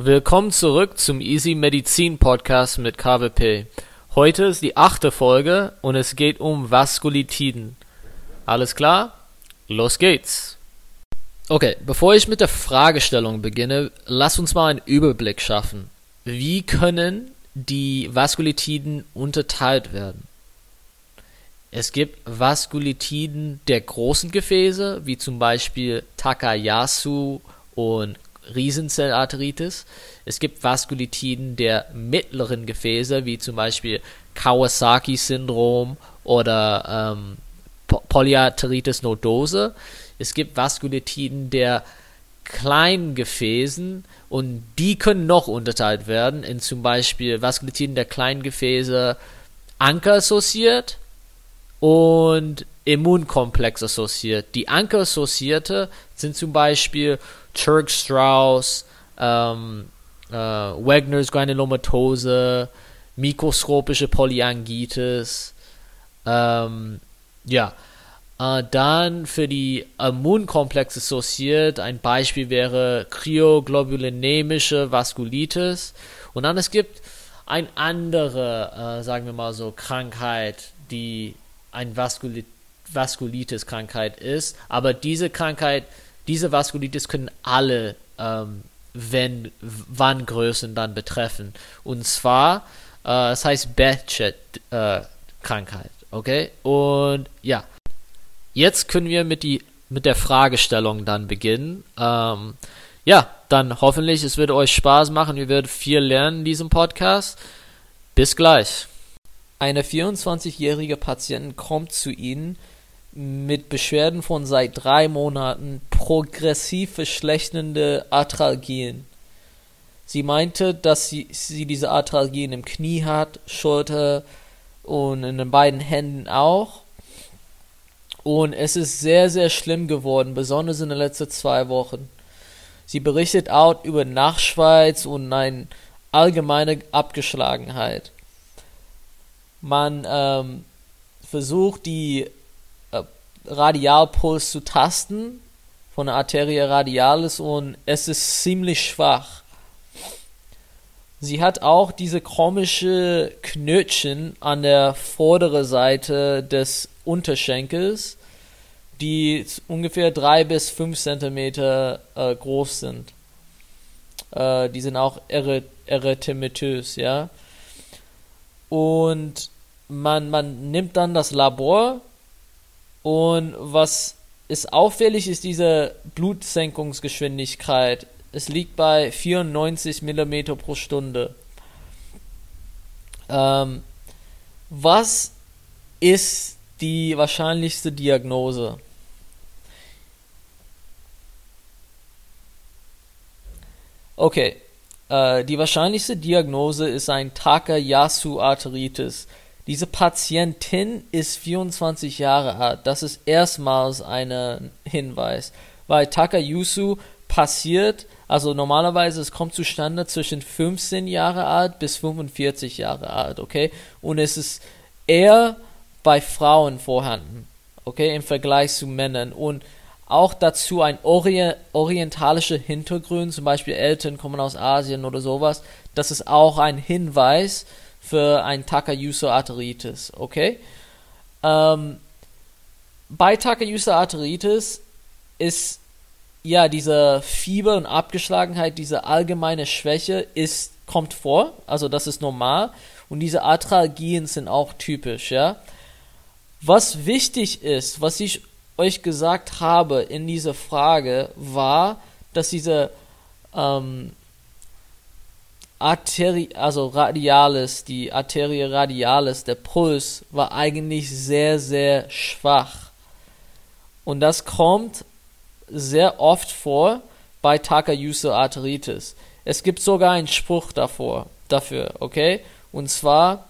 Willkommen zurück zum Easy Medizin Podcast mit KWP. Heute ist die achte Folge und es geht um Vaskulitiden. Alles klar? Los geht's! Okay, bevor ich mit der Fragestellung beginne, lass uns mal einen Überblick schaffen. Wie können die Vaskulitiden unterteilt werden? Es gibt Vaskulitiden der großen Gefäße, wie zum Beispiel Takayasu und Riesenzellarteritis. Es gibt Vaskulitiden der mittleren Gefäße, wie zum Beispiel Kawasaki-Syndrom oder ähm, Polyarteritis nodose. Es gibt Vaskulitiden der kleinen Gefäßen und die können noch unterteilt werden in zum Beispiel Vaskulitiden der kleinen Gefäße ankerassoziiert und Immunkomplex assoziiert. Die ankerassoziierte sind zum Beispiel Church-Strauss, ähm, äh, Wegners Granulomatose, mikroskopische Polyangitis, ähm, ja. Äh, dann für die Immunkomplex assoziiert, ein Beispiel wäre kryoglobulinemische Vaskulitis. Und dann es gibt eine andere, äh, sagen wir mal so, Krankheit, die ein Vaskulit Vaskulitis-Krankheit ist. Aber diese Krankheit diese Vaskulitis können alle ähm, wenn Wanngrößen dann betreffen. Und zwar, äh, es heißt Behcet-Krankheit. Äh, okay? Und ja, jetzt können wir mit, die, mit der Fragestellung dann beginnen. Ähm, ja, dann hoffentlich, es wird euch Spaß machen. Wir werden viel lernen in diesem Podcast. Bis gleich. Eine 24-jährige Patientin kommt zu Ihnen mit Beschwerden von seit drei Monaten progressiv verschlechternde Arthralgien. Sie meinte, dass sie, sie diese Arthralgien im Knie hat, Schulter und in den beiden Händen auch. Und es ist sehr, sehr schlimm geworden, besonders in den letzten zwei Wochen. Sie berichtet auch über Nachschweiz und eine allgemeine Abgeschlagenheit. Man ähm, versucht die Radialpuls zu tasten von der Arteria radialis und es ist ziemlich schwach. Sie hat auch diese komische Knötchen an der vorderen Seite des Unterschenkels, die ungefähr drei bis fünf Zentimeter äh, groß sind. Äh, die sind auch erythematös, ja. Und man, man nimmt dann das Labor und was ist auffällig, ist diese Blutsenkungsgeschwindigkeit. Es liegt bei 94 mm pro Stunde. Ähm, was ist die wahrscheinlichste Diagnose? Okay, äh, die wahrscheinlichste Diagnose ist ein Takayasu-Arteritis. Diese Patientin ist 24 Jahre alt. Das ist erstmals ein Hinweis. Weil Takayusu passiert, also normalerweise es kommt zustande zwischen 15 Jahre alt bis 45 Jahre alt, okay? Und es ist eher bei Frauen vorhanden, okay, im Vergleich zu Männern. Und auch dazu ein Ori orientalischer Hintergrund, zum Beispiel Eltern kommen aus Asien oder sowas. Das ist auch ein Hinweis, für ein Takayusa-Arteritis, okay? Ähm, bei Takayusa-Arteritis ist ja diese Fieber und Abgeschlagenheit, diese allgemeine Schwäche ist kommt vor, also das ist normal und diese Arthralgien sind auch typisch, ja? Was wichtig ist, was ich euch gesagt habe in dieser Frage, war, dass diese ähm, Arteri also radialis, die Arterie radialis, der Puls war eigentlich sehr, sehr schwach. Und das kommt sehr oft vor bei Takayusa Arteritis. Es gibt sogar einen Spruch davor, dafür, okay? Und zwar,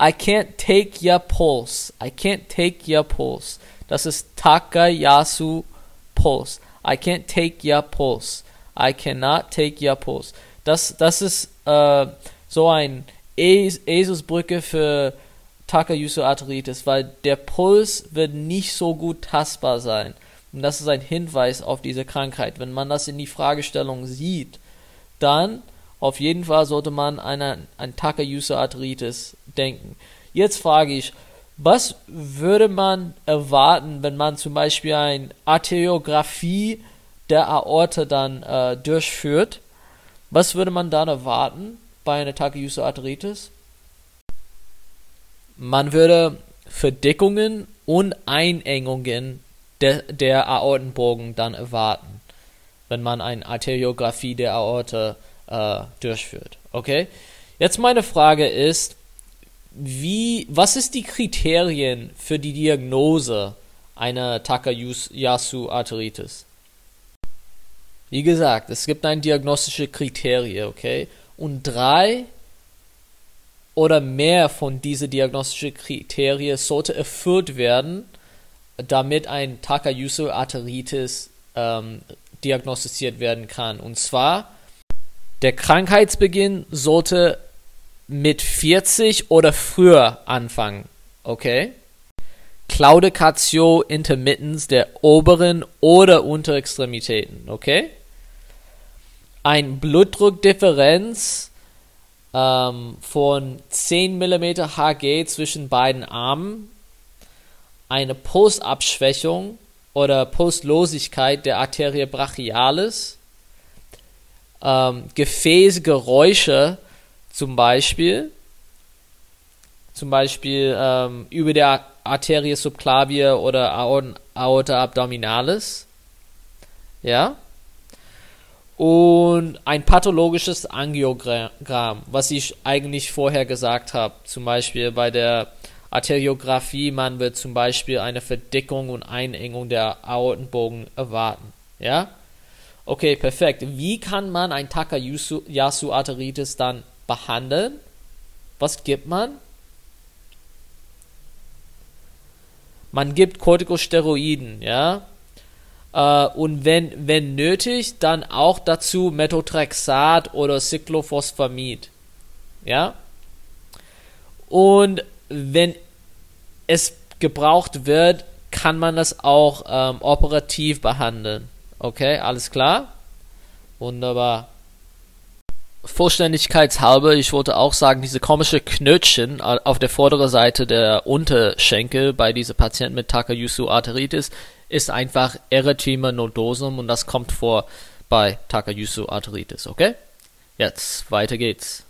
I can't take your pulse. I can't take your pulse. Das ist Takayasu Pulse. I can't take your pulse. I cannot take your pulse. Das, das ist äh, so ein es Eselsbrücke für Takayusu-Arteritis, weil der Puls wird nicht so gut tastbar sein. Und das ist ein Hinweis auf diese Krankheit. Wenn man das in die Fragestellung sieht, dann auf jeden Fall sollte man an ein Takayusa-Arthritis denken. Jetzt frage ich, was würde man erwarten, wenn man zum Beispiel eine Arteriographie der Aorte dann äh, durchführt? Was würde man dann erwarten bei einer Takayusa-Arthritis? Man würde Verdickungen und Einengungen de, der Aortenbogen dann erwarten, wenn man eine Arteriographie der Aorte äh, durchführt. Okay? Jetzt meine Frage ist, wie, was ist die Kriterien für die Diagnose einer Takayasu-Arthritis? Wie gesagt, es gibt ein diagnostische Kriterien, okay? Und drei oder mehr von diesen diagnostischen Kriterien sollte erfüllt werden, damit ein Takayusu-Arthritis ähm, diagnostiziert werden kann. Und zwar der Krankheitsbeginn sollte mit 40 oder früher anfangen. Okay? Claudicatio intermittens der oberen oder Unterextremitäten. Okay? Ein Blutdruckdifferenz ähm, von 10 mm Hg zwischen beiden Armen. Eine Pulsabschwächung oder Pulslosigkeit der Arterie brachialis ähm, Gefäßgeräusche zum Beispiel, zum Beispiel ähm, über der Arterie subclavia oder Aorta abdominalis, ja, und ein pathologisches Angiogramm, was ich eigentlich vorher gesagt habe, zum Beispiel bei der Arteriographie, man wird zum Beispiel eine Verdickung und Einengung der Aortenbogen erwarten, ja, Okay, perfekt. Wie kann man ein Takayasu-Arthritis dann behandeln? Was gibt man? Man gibt Corticosteroiden, ja. Äh, und wenn, wenn nötig, dann auch dazu Methotrexat oder Cyclophosphamid. Ja. Und wenn es gebraucht wird, kann man das auch ähm, operativ behandeln. Okay, alles klar. Wunderbar. Vollständigkeitshalber, ich wollte auch sagen, diese komische Knötchen auf der vorderen Seite der Unterschenkel bei dieser Patienten mit Takayusu Arteritis ist einfach Erythema nodosum und das kommt vor bei Takayusu Arteritis, okay? Jetzt, weiter geht's.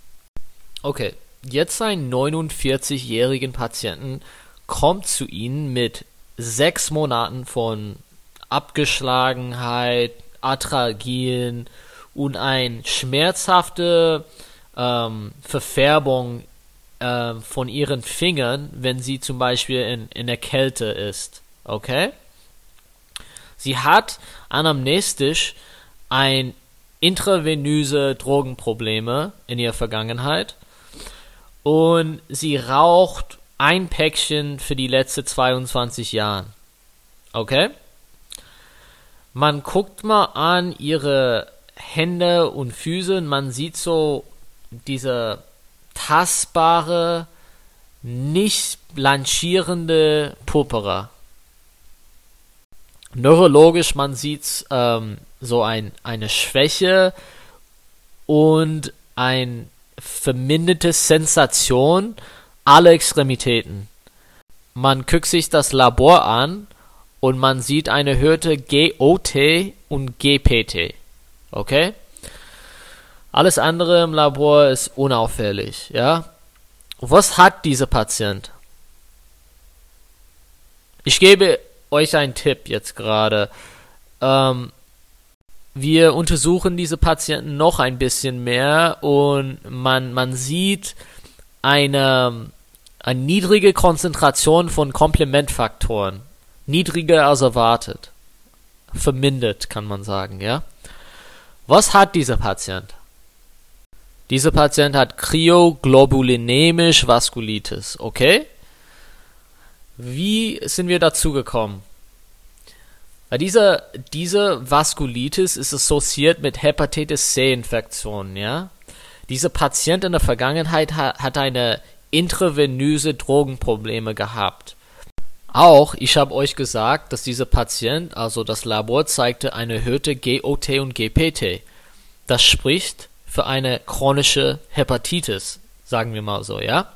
Okay, jetzt ein 49-jährigen Patienten kommt zu Ihnen mit sechs Monaten von Abgeschlagenheit, Atragien und eine schmerzhafte ähm, Verfärbung äh, von ihren Fingern, wenn sie zum Beispiel in, in der Kälte ist. Okay? Sie hat anamnestisch ein intravenöse Drogenprobleme in ihrer Vergangenheit und sie raucht ein Päckchen für die letzten 22 Jahre. Okay? man guckt mal an ihre Hände und Füße und man sieht so diese tastbare, nicht blanchierende Purpura. Neurologisch, man sieht ähm, so ein, eine Schwäche und ein verminderte Sensation aller Extremitäten. Man guckt sich das Labor an und man sieht eine erhöhte GOT und GPT. Okay? Alles andere im Labor ist unauffällig, ja? Was hat dieser Patient? Ich gebe euch einen Tipp jetzt gerade. Ähm, wir untersuchen diese Patienten noch ein bisschen mehr und man, man sieht eine, eine niedrige Konzentration von Komplementfaktoren niedriger als erwartet. Vermindert, kann man sagen, ja. Was hat dieser Patient? Dieser Patient hat kryoglobulinemisch Vaskulitis, okay? Wie sind wir dazu gekommen? Dieser, diese Vaskulitis ist assoziiert mit Hepatitis C-Infektionen, ja? Dieser Patient in der Vergangenheit hat, hat eine intravenöse Drogenprobleme gehabt. Auch, ich habe euch gesagt, dass dieser Patient, also das Labor zeigte eine erhöhte GOT und GPT. Das spricht für eine chronische Hepatitis, sagen wir mal so, ja?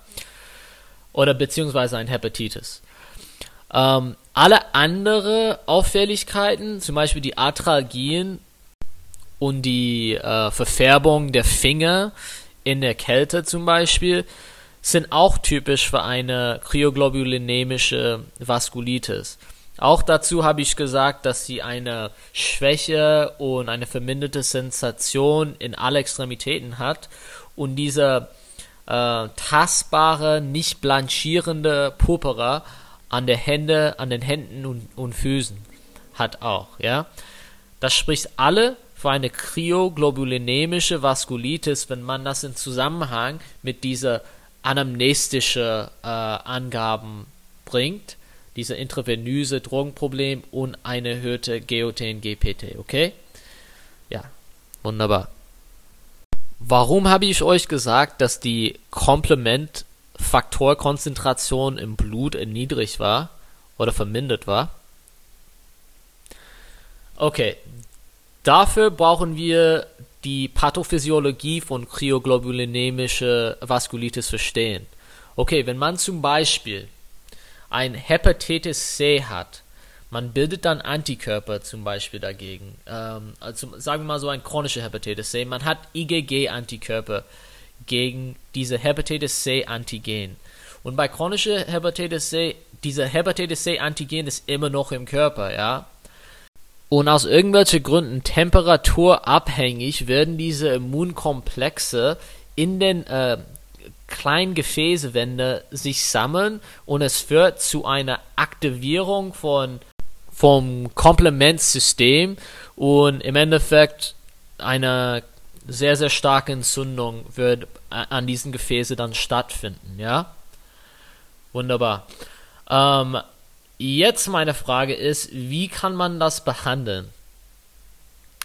Oder beziehungsweise ein Hepatitis. Ähm, alle andere Auffälligkeiten, zum Beispiel die Atralgien und die äh, Verfärbung der Finger in der Kälte zum Beispiel, sind auch typisch für eine kryoglobulinemische Vaskulitis. Auch dazu habe ich gesagt, dass sie eine Schwäche und eine verminderte Sensation in alle Extremitäten hat und diese äh, tastbare, nicht blanchierende Purpura an der Hände, an den Händen und, und Füßen hat auch, ja. Das spricht alle für eine kryoglobulinemische Vaskulitis, wenn man das in Zusammenhang mit dieser anamnestische äh, Angaben bringt, diese intravenöse Drogenproblem und eine erhöhte GOT-GPT, okay? Ja, wunderbar. Warum habe ich euch gesagt, dass die Komplementfaktorkonzentration im Blut niedrig war oder vermindert war? Okay, dafür brauchen wir die Pathophysiologie von kryoglobulinemischer Vaskulitis verstehen. Okay, wenn man zum Beispiel ein Hepatitis C hat, man bildet dann Antikörper zum Beispiel dagegen. Ähm, also sagen wir mal so ein chronische Hepatitis C. Man hat IgG-Antikörper gegen diese Hepatitis C-Antigen. Und bei chronischer Hepatitis C, dieser Hepatitis C-Antigen ist immer noch im Körper, ja. Und aus irgendwelchen Gründen temperaturabhängig werden diese Immunkomplexe in den äh, kleinen Gefäßwände sich sammeln und es führt zu einer Aktivierung von vom Komplementsystem und im Endeffekt eine sehr sehr starke Entzündung wird an diesen Gefäßen dann stattfinden, ja? Wunderbar. Ähm, Jetzt meine Frage ist, wie kann man das behandeln?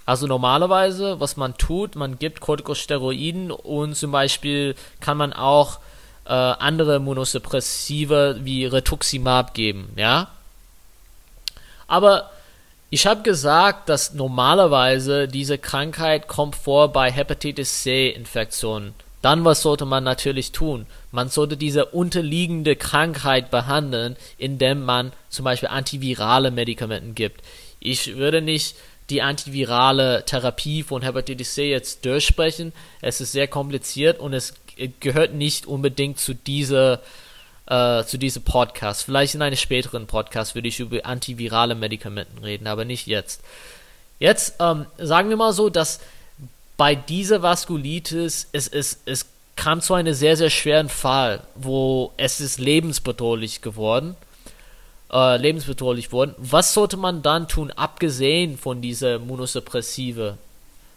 Also normalerweise, was man tut, man gibt Corticosteroiden und zum Beispiel kann man auch äh, andere Immunosuppressive wie Rituximab geben, ja. Aber ich habe gesagt, dass normalerweise diese Krankheit kommt vor bei Hepatitis C-Infektionen. Dann was sollte man natürlich tun? Man sollte diese unterliegende Krankheit behandeln, indem man zum Beispiel antivirale Medikamente gibt. Ich würde nicht die antivirale Therapie von Hepatitis C jetzt durchsprechen. Es ist sehr kompliziert und es gehört nicht unbedingt zu dieser äh, zu diesem Podcast. Vielleicht in einem späteren Podcast würde ich über antivirale Medikamente reden, aber nicht jetzt. Jetzt ähm, sagen wir mal so, dass bei dieser Vaskulitis, es, es, es kam zu einem sehr, sehr schweren Fall, wo es ist lebensbedrohlich geworden, äh, lebensbedrohlich worden. Was sollte man dann tun, abgesehen von dieser Immunosuppressive?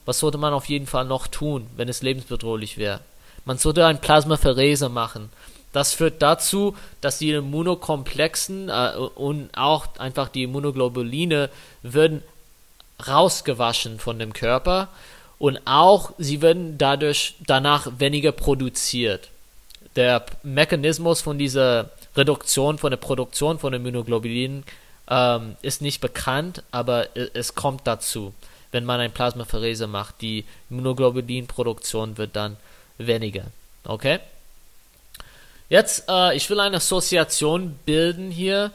Was sollte man auf jeden Fall noch tun, wenn es lebensbedrohlich wäre? Man sollte ein Plasmapherese machen. Das führt dazu, dass die Immunokomplexen äh, und auch einfach die Immunoglobuline würden rausgewaschen von dem Körper und auch sie werden dadurch danach weniger produziert. Der Mechanismus von dieser Reduktion, von der Produktion von Immunoglobulinen ähm, ist nicht bekannt, aber es kommt dazu. Wenn man ein Plasmapherese macht, die Immunoglobulinproduktion wird dann weniger. Okay? Jetzt, äh, ich will eine Assoziation bilden hier.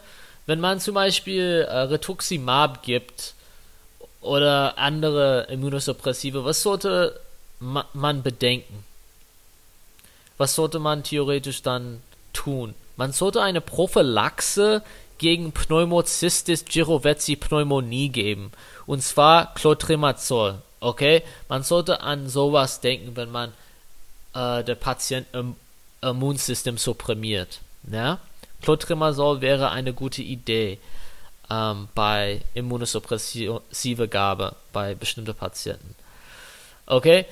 Wenn man zum Beispiel äh, Rituximab gibt, oder andere Immunosuppressive, was sollte ma man bedenken? Was sollte man theoretisch dann tun? Man sollte eine Prophylaxe gegen Pneumocystis girovecii Pneumonie geben. Und zwar Clotrimazol. Okay? Man sollte an sowas denken, wenn man äh, der Patient im Immunsystem supprimiert. Ja? Clotrimazol wäre eine gute Idee ähm, bei immunosuppressive Gabe bei bestimmten Patienten. Okay,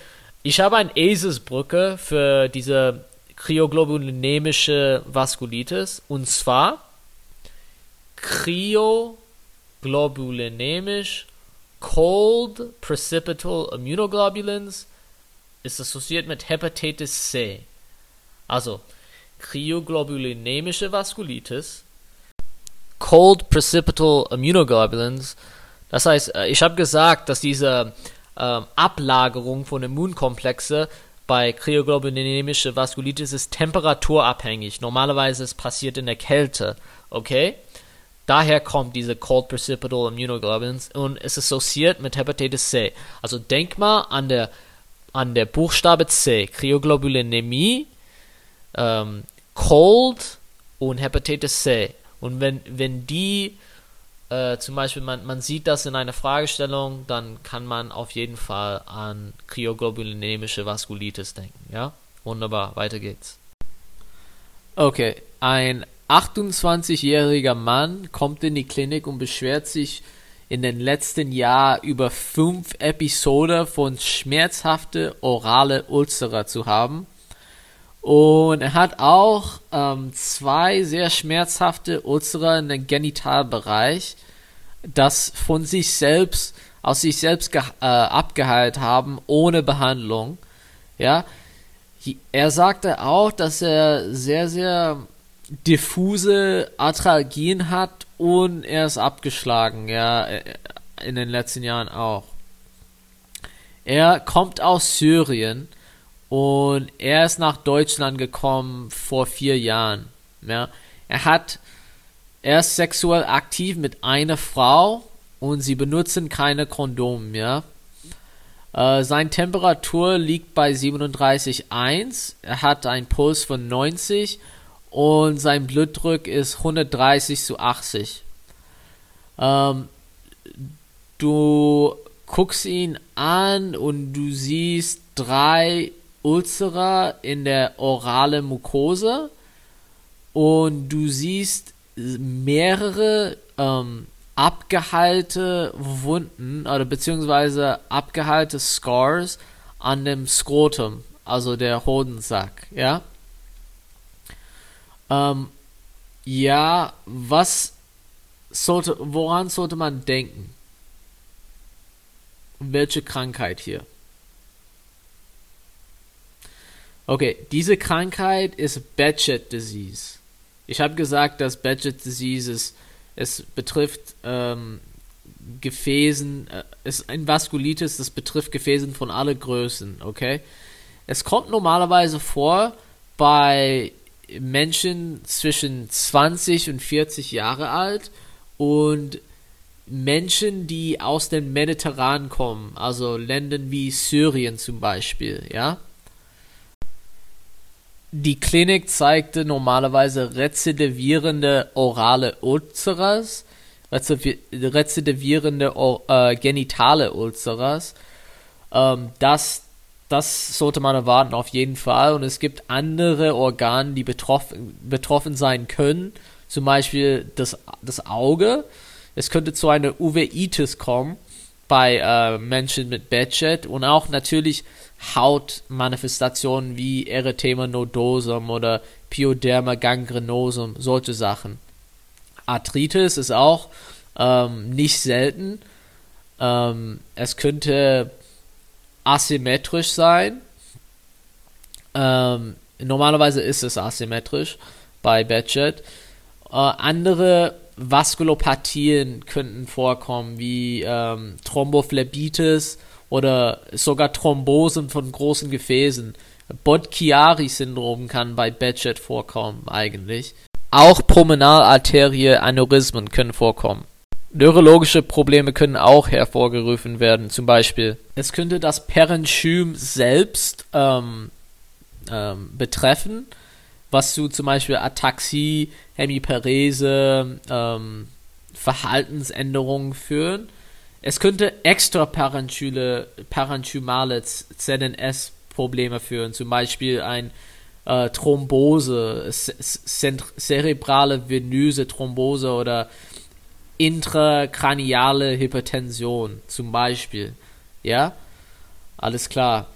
ich habe eine Eselsbrücke für diese kryoglobulinemische Vaskulitis und zwar kryoglobulinemisch cold precipital immunoglobulins ist assoziiert mit Hepatitis C. Also kryoglobulinemische Vaskulitis Cold Precipital Immunoglobulins. Das heißt, äh, ich habe gesagt, dass diese ähm, Ablagerung von Immunkomplexe bei kryoglobulinemische Vaskulitis ist temperaturabhängig. Normalerweise es passiert in der Kälte, okay? Daher kommt diese Cold Precipital Immunoglobulins und ist assoziiert mit Hepatitis C. Also denk mal an der, an der Buchstabe C, Kryoglobulinämie, ähm, Cold und Hepatitis C. Und wenn, wenn die äh, zum Beispiel, man, man sieht das in einer Fragestellung, dann kann man auf jeden Fall an kryoglobulinemische Vaskulitis denken. Ja, wunderbar, weiter geht's. Okay, ein 28-jähriger Mann kommt in die Klinik und beschwert sich in den letzten Jahren über fünf Episoden von schmerzhafte orale Ulzera zu haben. Und er hat auch ähm, zwei sehr schmerzhafte Ulzera in den Genitalbereich, das von sich selbst, aus sich selbst äh, abgeheilt haben, ohne Behandlung. Ja, er sagte auch, dass er sehr, sehr diffuse Arthralgien hat und er ist abgeschlagen, ja, äh, in den letzten Jahren auch. Er kommt aus Syrien und er ist nach Deutschland gekommen vor vier Jahren. Ja. Er hat, er ist sexuell aktiv mit einer Frau und sie benutzen keine Kondome, ja. Äh, seine Temperatur liegt bei 37,1. Er hat einen Puls von 90 und sein Blutdruck ist 130 zu 80. Ähm, du guckst ihn an und du siehst drei Ulcera in der orale Mucose und du siehst mehrere ähm, abgeheilte Wunden oder beziehungsweise abgeheilte Scars an dem Skrotum, also der Hodensack, ja. Ähm, ja, was sollte, woran sollte man denken? Welche Krankheit hier? Okay, diese Krankheit ist Batchet Disease. Ich habe gesagt, dass Batchet Disease ist, es betrifft ähm, Gefäßen, äh, ist ein Vaskulitis, das betrifft Gefäßen von alle Größen, okay? Es kommt normalerweise vor bei Menschen zwischen 20 und 40 Jahre alt und Menschen, die aus dem Mediterran kommen, also Ländern wie Syrien zum Beispiel, ja? Die Klinik zeigte normalerweise rezidivierende orale Ulceras, rezidivierende äh, genitale Ulceras. Ähm, das, das sollte man erwarten auf jeden Fall. Und es gibt andere Organe, die betroffen, betroffen sein können. Zum Beispiel das, das Auge. Es könnte zu einer Uveitis kommen bei äh, Menschen mit Bedshed und auch natürlich Hautmanifestationen wie Erythema nodosum oder Pyoderma gangrenosum, solche Sachen. Arthritis ist auch ähm, nicht selten. Ähm, es könnte asymmetrisch sein. Ähm, normalerweise ist es asymmetrisch bei Batchet. Äh, andere Vaskulopathien könnten vorkommen, wie ähm, Thrombophlebitis oder sogar Thrombosen von großen Gefäßen. Bott-Chiari-Syndrom kann bei Batchet vorkommen, eigentlich. Auch Pulmonalarterie-Aneurysmen können vorkommen. Neurologische Probleme können auch hervorgerufen werden, zum Beispiel. Es könnte das Parenchym selbst ähm, ähm, betreffen, was zu zum Beispiel Ataxie, Hemiparese, ähm, Verhaltensänderungen führen. Es könnte extraparenchymale ZNS-Probleme führen, zum Beispiel ein äh, Thrombose, cerebrale venöse Thrombose oder intrakraniale Hypertension zum Beispiel. Ja, alles klar.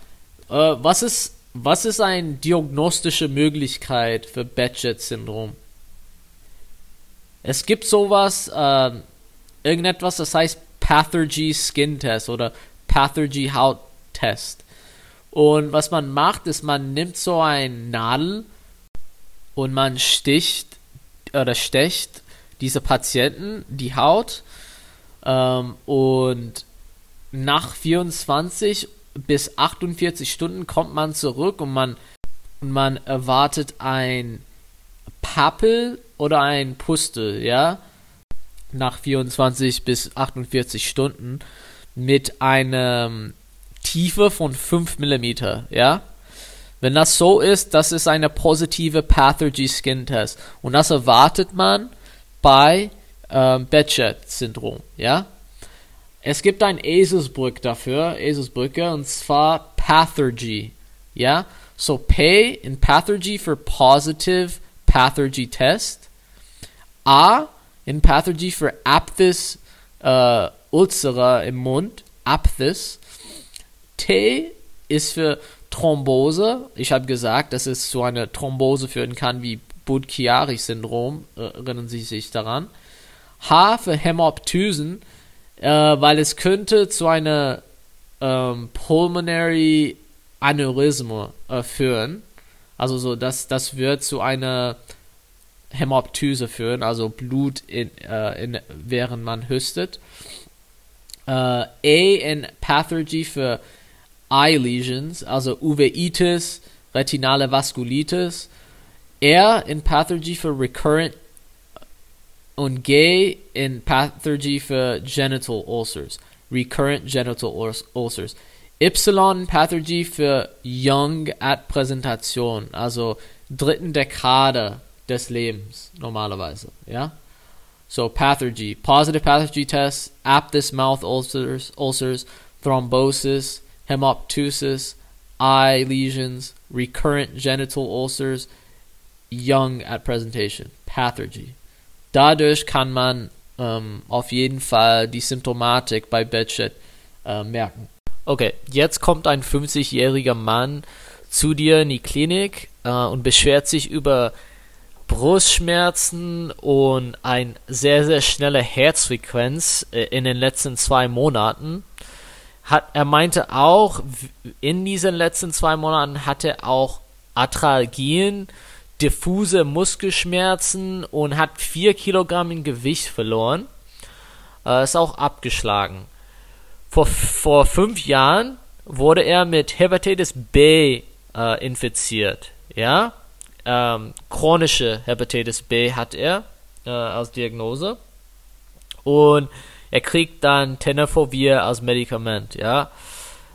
Äh, was ist was ist eine diagnostische Möglichkeit für Batchet-Syndrom? Es gibt sowas, äh, irgendetwas, das heißt Pathergy Skin Test oder Pathergy Haut Test. Und was man macht, ist, man nimmt so ein Nadel und man sticht oder stecht diese Patienten die Haut ähm, und nach 24 bis 48 Stunden kommt man zurück und man, man erwartet ein Pappel oder ein Pustel, ja, nach 24 bis 48 Stunden mit einer Tiefe von 5 mm, ja. Wenn das so ist, das ist eine positive Pathergy Skin Test und das erwartet man bei ähm, Bedshed-Syndrom, ja. Es gibt ein Eselsbrück dafür, Eselsbrücke, und zwar Pathergy, ja. So P in Pathergy für Positive Pathergy Test. A in Pathergy für Aphthis äh, Ulcera im Mund, Aphthis. T ist für Thrombose. Ich habe gesagt, dass es zu einer Thrombose führen kann wie Budd-Chiari-Syndrom. Erinnern Sie sich daran? H für Hämoptysen, äh, weil es könnte zu einer ähm, Pulmonary Aneurysma äh, führen. Also so, das, das wird zu einer Hämoptyse führen, also Blut in, äh, in, während man hüstet. Äh, A in Pathergy für Eye Lesions, also Uveitis, retinale Vaskulitis. R in Pathergy für Recurrent und G in Pathergy für Genital Ulcers, Recurrent Genital Ulcers. Y in Pathergy für Young at Präsentation, also dritten Dekade des Lebens normalerweise, ja. So Pathergy, positive Pathergy tests, aphthous mouth ulcers, ulcers, thrombosis, hemoptysis, eye lesions, recurrent genital ulcers, young at presentation, Pathergy. Dadurch kann man ähm, auf jeden Fall die Symptomatik bei Bedshed äh, merken. Okay, jetzt kommt ein 50-jähriger Mann zu dir in die Klinik äh, und beschwert sich über Brustschmerzen und eine sehr, sehr schnelle Herzfrequenz äh, in den letzten zwei Monaten. Hat, er meinte auch, in diesen letzten zwei Monaten hatte er auch Atralgien, diffuse Muskelschmerzen und hat vier Kilogramm in Gewicht verloren. Äh, ist auch abgeschlagen. Vor, vor fünf Jahren wurde er mit Hepatitis B äh, infiziert. Ja, ähm, chronische Hepatitis B hat er äh, als Diagnose. Und er kriegt dann Tenofovir als Medikament, ja.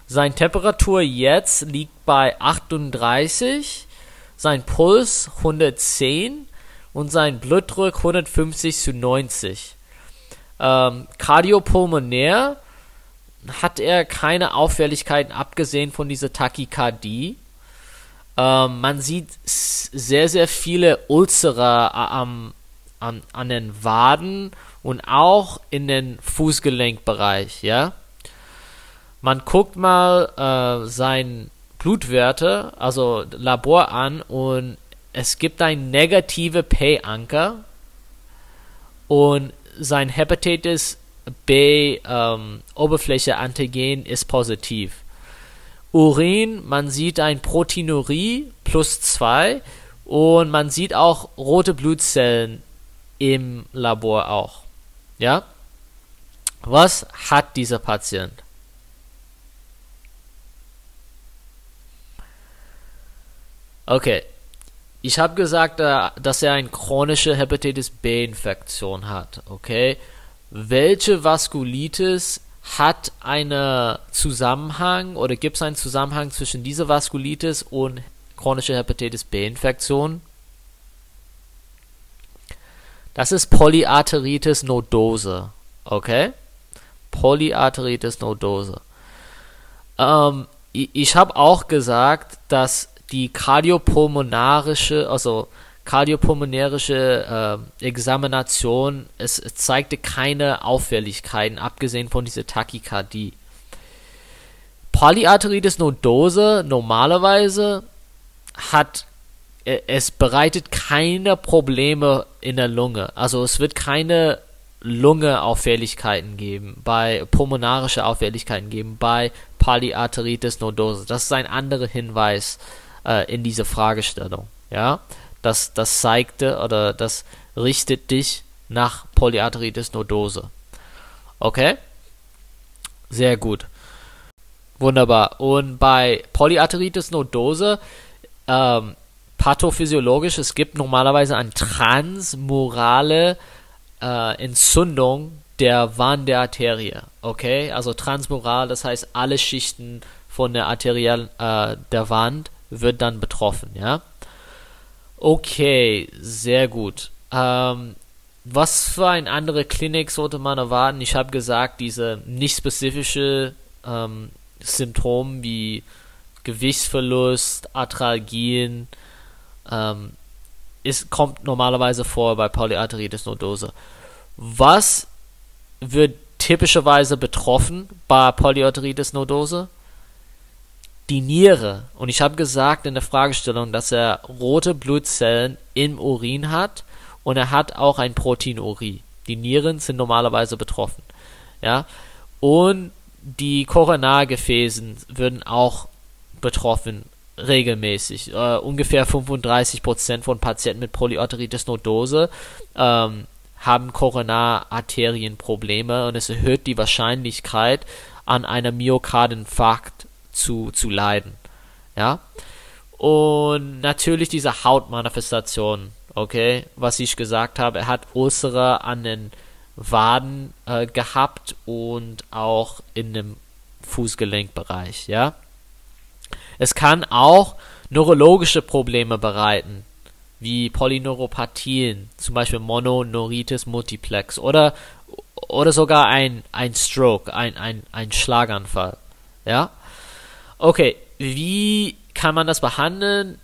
Seine Temperatur jetzt liegt bei 38, sein Puls 110 und sein Blutdruck 150 zu 90. Ähm, kardiopulmonär hat er keine Auffälligkeiten abgesehen von dieser Tachykardie. Ähm, man sieht sehr, sehr viele Ulzera am, an, an den Waden und auch in den Fußgelenkbereich, ja. Man guckt mal äh, sein Blutwerte, also Labor an und es gibt ein negative P-Anker und sein Hepatitis B ähm, Oberfläche Antigen ist positiv. Urin, man sieht ein Proteinurie plus 2 und man sieht auch rote Blutzellen im Labor auch. Ja? Was hat dieser Patient? Okay. Ich habe gesagt, äh, dass er eine chronische Hepatitis B-Infektion hat. Okay. Welche Vaskulitis hat einen Zusammenhang oder gibt es einen Zusammenhang zwischen dieser Vaskulitis und chronischer Hepatitis B-Infektion? Das ist Polyarteritis nodose. Okay? Polyarteritis nodose. Ähm, ich, ich habe auch gesagt, dass die kardiopulmonarische, also kardiopulmonärische äh, Examination, es, zeigte keine Auffälligkeiten, abgesehen von dieser Tachykardie. Polyarteritis nodose normalerweise hat äh, es bereitet keine Probleme in der Lunge. Also es wird keine Lunge-Auffälligkeiten geben, bei pulmonarische Auffälligkeiten geben, bei Polyarteritis nodose. Das ist ein anderer Hinweis äh, in dieser Fragestellung. Ja, das, das zeigte oder das richtet dich nach Polyarteritis nodose. Okay? Sehr gut. Wunderbar. Und bei Polyarteritis nodose, ähm, pathophysiologisch, es gibt normalerweise eine transmurale äh, Entzündung der Wand der Arterie. Okay, also transmural, das heißt alle Schichten von der Arterial äh, der Wand wird dann betroffen, ja. Okay, sehr gut. Ähm, was für eine andere Klinik sollte man erwarten? Ich habe gesagt, diese nicht spezifische ähm, Symptome wie Gewichtsverlust, Arthralgien, ähm, ist, kommt normalerweise vor bei Polyarteritis nodose. Was wird typischerweise betroffen bei Polyarteritis nodose? Die Niere. Und ich habe gesagt in der Fragestellung, dass er rote Blutzellen im Urin hat und er hat auch ein Proteinurie. Die Nieren sind normalerweise betroffen. Ja. Und die Koronargefäßen würden auch betroffen regelmäßig. Uh, ungefähr 35% von Patienten mit Polyarteritis nodose ähm, haben Koronararterienprobleme und es erhöht die Wahrscheinlichkeit, an einem Myokardinfarkt zu, zu leiden. Ja. Und natürlich diese Hautmanifestationen, okay, was ich gesagt habe, er hat Ulcere an den Waden äh, gehabt und auch in dem Fußgelenkbereich, ja. Es kann auch neurologische Probleme bereiten, wie Polyneuropathien, zum Beispiel Mononeuritis multiplex oder, oder sogar ein, ein Stroke, ein, ein, ein Schlaganfall. Ja? Okay, wie kann man das behandeln?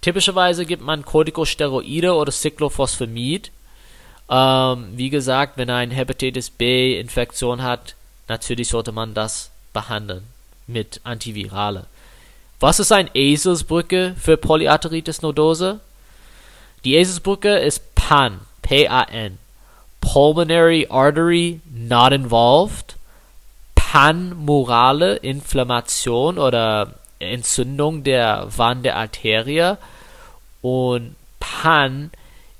Typischerweise gibt man Corticosteroide oder Cyclophosphamid. Ähm, wie gesagt, wenn er eine Hepatitis B-Infektion hat, natürlich sollte man das behandeln mit Antivirale. Was ist eine Eselsbrücke für Polyarteritis nodose? Die Eselsbrücke ist PAN, P-A-N. Pulmonary Artery not involved. Panmurale Inflammation oder Entzündung der Wand der Arterie. Und Pan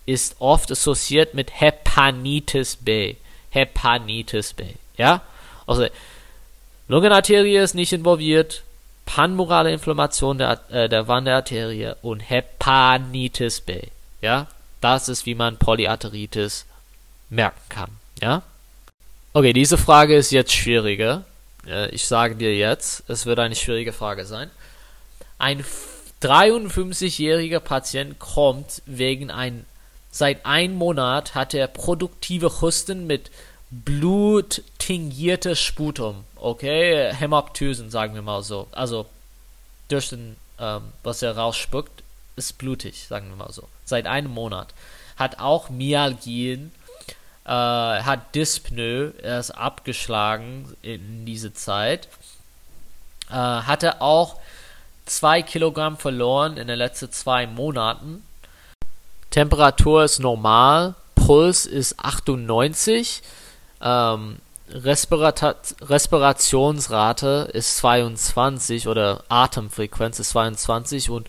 ist oft assoziiert mit Hepanitis B. Hepanitis B. Ja? Also, Lungenarterie ist nicht involviert, panmurale Inflammation der, äh, der Wand der Arterie und Hepanitis B. Ja, das ist, wie man Polyarteritis merken kann. Ja. Okay, diese Frage ist jetzt schwieriger. Ich sage dir jetzt, es wird eine schwierige Frage sein. Ein 53-jähriger Patient kommt wegen ein seit einem Monat hat er produktive Husten mit bluttingiertes Sputum, okay, Hämoptysen, sagen wir mal so. Also durch den, ähm, was er rausspuckt, ist blutig, sagen wir mal so. Seit einem Monat. Hat auch Myalgien, äh, hat Dyspnoe, er ist abgeschlagen in diese Zeit. Äh, hatte auch zwei Kilogramm verloren in den letzten zwei Monaten. Temperatur ist normal, Puls ist 98 ähm, Respirationsrate ist 22 oder Atemfrequenz ist 22 und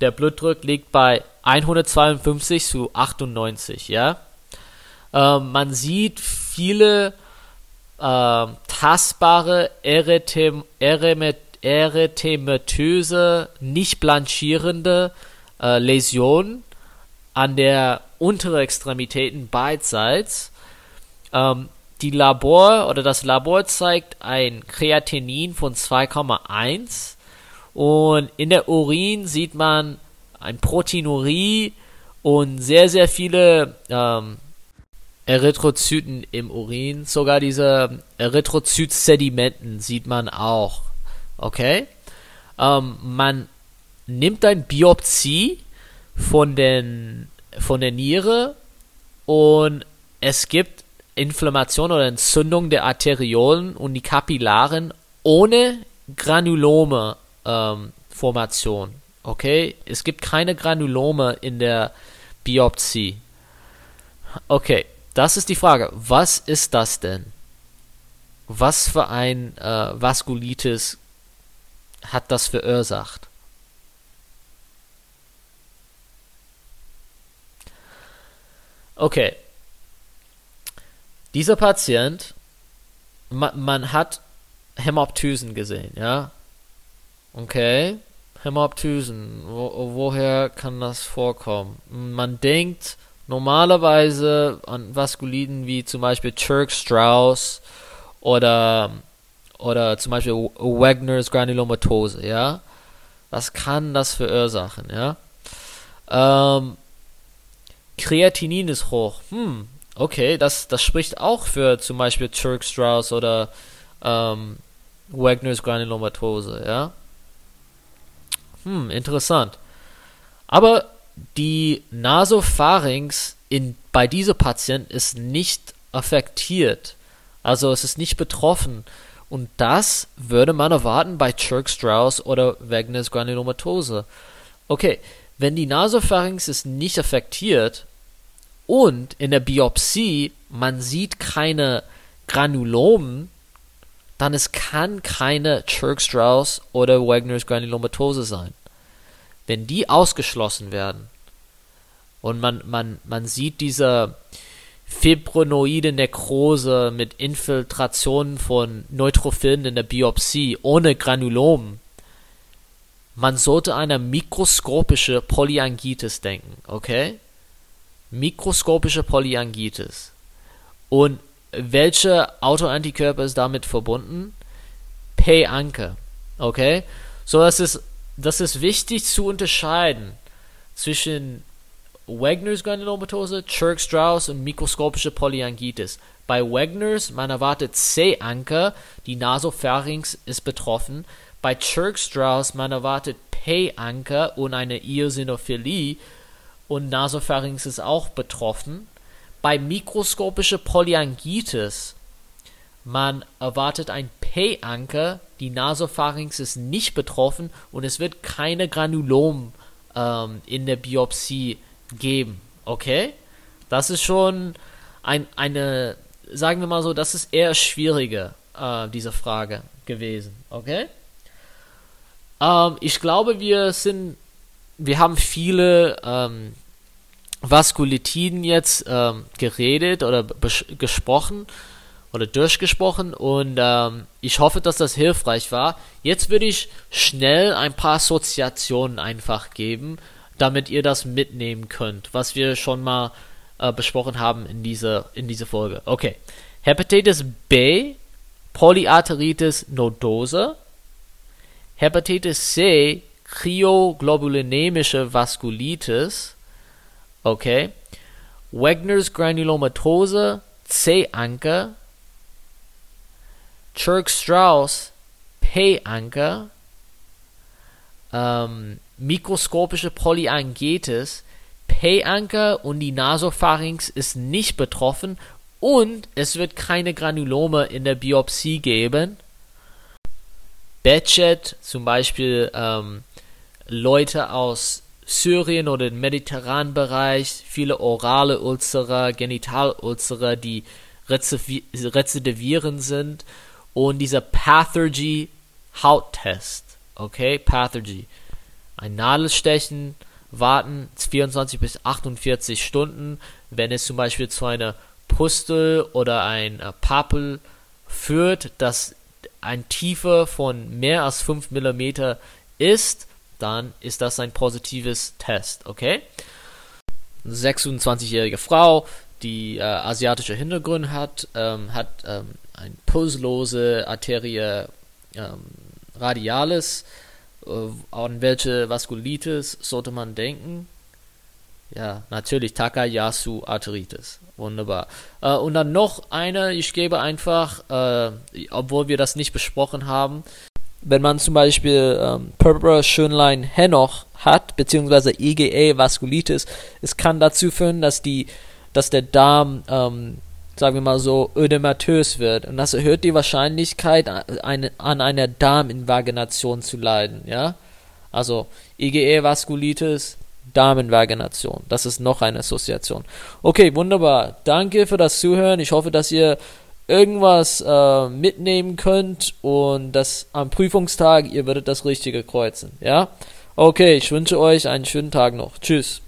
der Blutdruck liegt bei 152 zu 98, ja. Ähm, man sieht viele äh, tastbare Erythem erythematöse, nicht blanchierende äh, Läsionen an der unteren Extremitäten beidseits. Ähm, die Labor oder das Labor zeigt ein Kreatinin von 2,1 und in der Urin sieht man ein Proteinurie und sehr, sehr viele ähm, Erythrozyten im Urin. Sogar diese Erythrozytsedimenten sieht man auch. Okay? Ähm, man nimmt ein Biopsie von, den, von der Niere und es gibt Inflammation oder Entzündung der Arteriolen und die Kapillaren ohne Granulome ähm. Okay, es gibt keine Granulome in der Biopsie. Okay, das ist die Frage. Was ist das denn? Was für ein äh, Vaskulitis hat das verursacht? Okay, dieser Patient, man, man hat Hämoptysen gesehen, ja? Okay, Hämoptysen, wo, woher kann das vorkommen? Man denkt normalerweise an Vaskuliten wie zum Beispiel Church-Strauss oder, oder zum Beispiel Wagner's Granulomatose, ja? Was kann das für Ursachen, ja? Ähm, Kreatinin ist hoch. Hm, okay, das, das spricht auch für zum Beispiel Church-Strauss oder ähm, Wagner's Granulomatose, ja? Hm, interessant. Aber die Nasopharynx in, bei dieser Patienten ist nicht affektiert. Also es ist nicht betroffen. Und das würde man erwarten bei Church-Strauss oder Wagner's Granulomatose. Okay, wenn die Nasopharynx ist nicht affektiert und in der Biopsie man sieht keine Granulomen, dann es kann keine Church-Strauss oder Wagner's Granulomatose sein. Wenn die ausgeschlossen werden und man, man, man sieht diese fibronoide Nekrose mit Infiltration von Neutrophilen in der Biopsie ohne Granulomen, man sollte an eine mikroskopische Polyangitis denken, okay? Mikroskopische Polyangitis. Und welche Autoantikörper ist damit verbunden? P-Anker, okay? So, das ist, das ist wichtig zu unterscheiden zwischen Wagner's Granulomatose, Church-Strauss und mikroskopische Polyangitis. Bei Wagner's, man erwartet C-Anker, die Nasopharynx ist betroffen. Bei Church-Strauss, man erwartet P-Anker und eine Eosinophilie und Nasopharynx ist auch betroffen. Bei mikroskopische Polyangitis, man erwartet ein P-Anker, die Nasopharynx ist nicht betroffen und es wird keine Granulom ähm, in der Biopsie geben. Okay? Das ist schon ein, eine, sagen wir mal so, das ist eher schwieriger, äh, diese Frage gewesen. Okay? Ähm, ich glaube, wir sind, wir haben viele ähm, Vaskulitiden jetzt ähm, geredet oder gesprochen oder durchgesprochen und ähm, ich hoffe, dass das hilfreich war. Jetzt würde ich schnell ein paar Assoziationen einfach geben, damit ihr das mitnehmen könnt, was wir schon mal äh, besprochen haben in dieser in diese Folge. Okay. Hepatitis B, Polyarteritis nodosa, Hepatitis C, kryoglobulinemische Vaskulitis, okay, Wagner's Granulomatose, C-Anker, Church-Strauss, P-Anker, ähm, mikroskopische Polyangitis, P-Anker und die Nasopharynx ist nicht betroffen und es wird keine Granulome in der Biopsie geben. Bechet, zum Beispiel ähm, Leute aus Syrien oder dem mediterranen Bereich, viele orale Ulzere, Genitalulzere, die rezidivierend sind und dieser Pathergy Hauttest, okay, Pathergy ein Nadelstechen warten 24 bis 48 Stunden, wenn es zum Beispiel zu einer Pustel oder ein äh, Papel führt, das ein Tiefe von mehr als 5 mm ist, dann ist das ein positives Test, okay? 26-jährige Frau, die äh, asiatische Hintergrund hat, ähm, hat ähm, ein pulslose Arterie ähm, radialis, äh, an welche Vaskulitis sollte man denken? Ja, natürlich Takayasu Arteritis. Wunderbar. Äh, und dann noch eine, ich gebe einfach, äh, obwohl wir das nicht besprochen haben, wenn man zum Beispiel ähm, Purpura Schönlein Henoch hat, beziehungsweise IgE Vaskulitis, es kann dazu führen, dass die, dass der Darm ähm, sagen wir mal so, ödematös wird. Und das erhöht die Wahrscheinlichkeit, eine, an einer Darminvagination zu leiden, ja. Also IgE-Vaskulitis, Darminvagination. Das ist noch eine Assoziation. Okay, wunderbar. Danke für das Zuhören. Ich hoffe, dass ihr irgendwas äh, mitnehmen könnt und dass am Prüfungstag ihr werdet das Richtige kreuzen, ja. Okay, ich wünsche euch einen schönen Tag noch. Tschüss.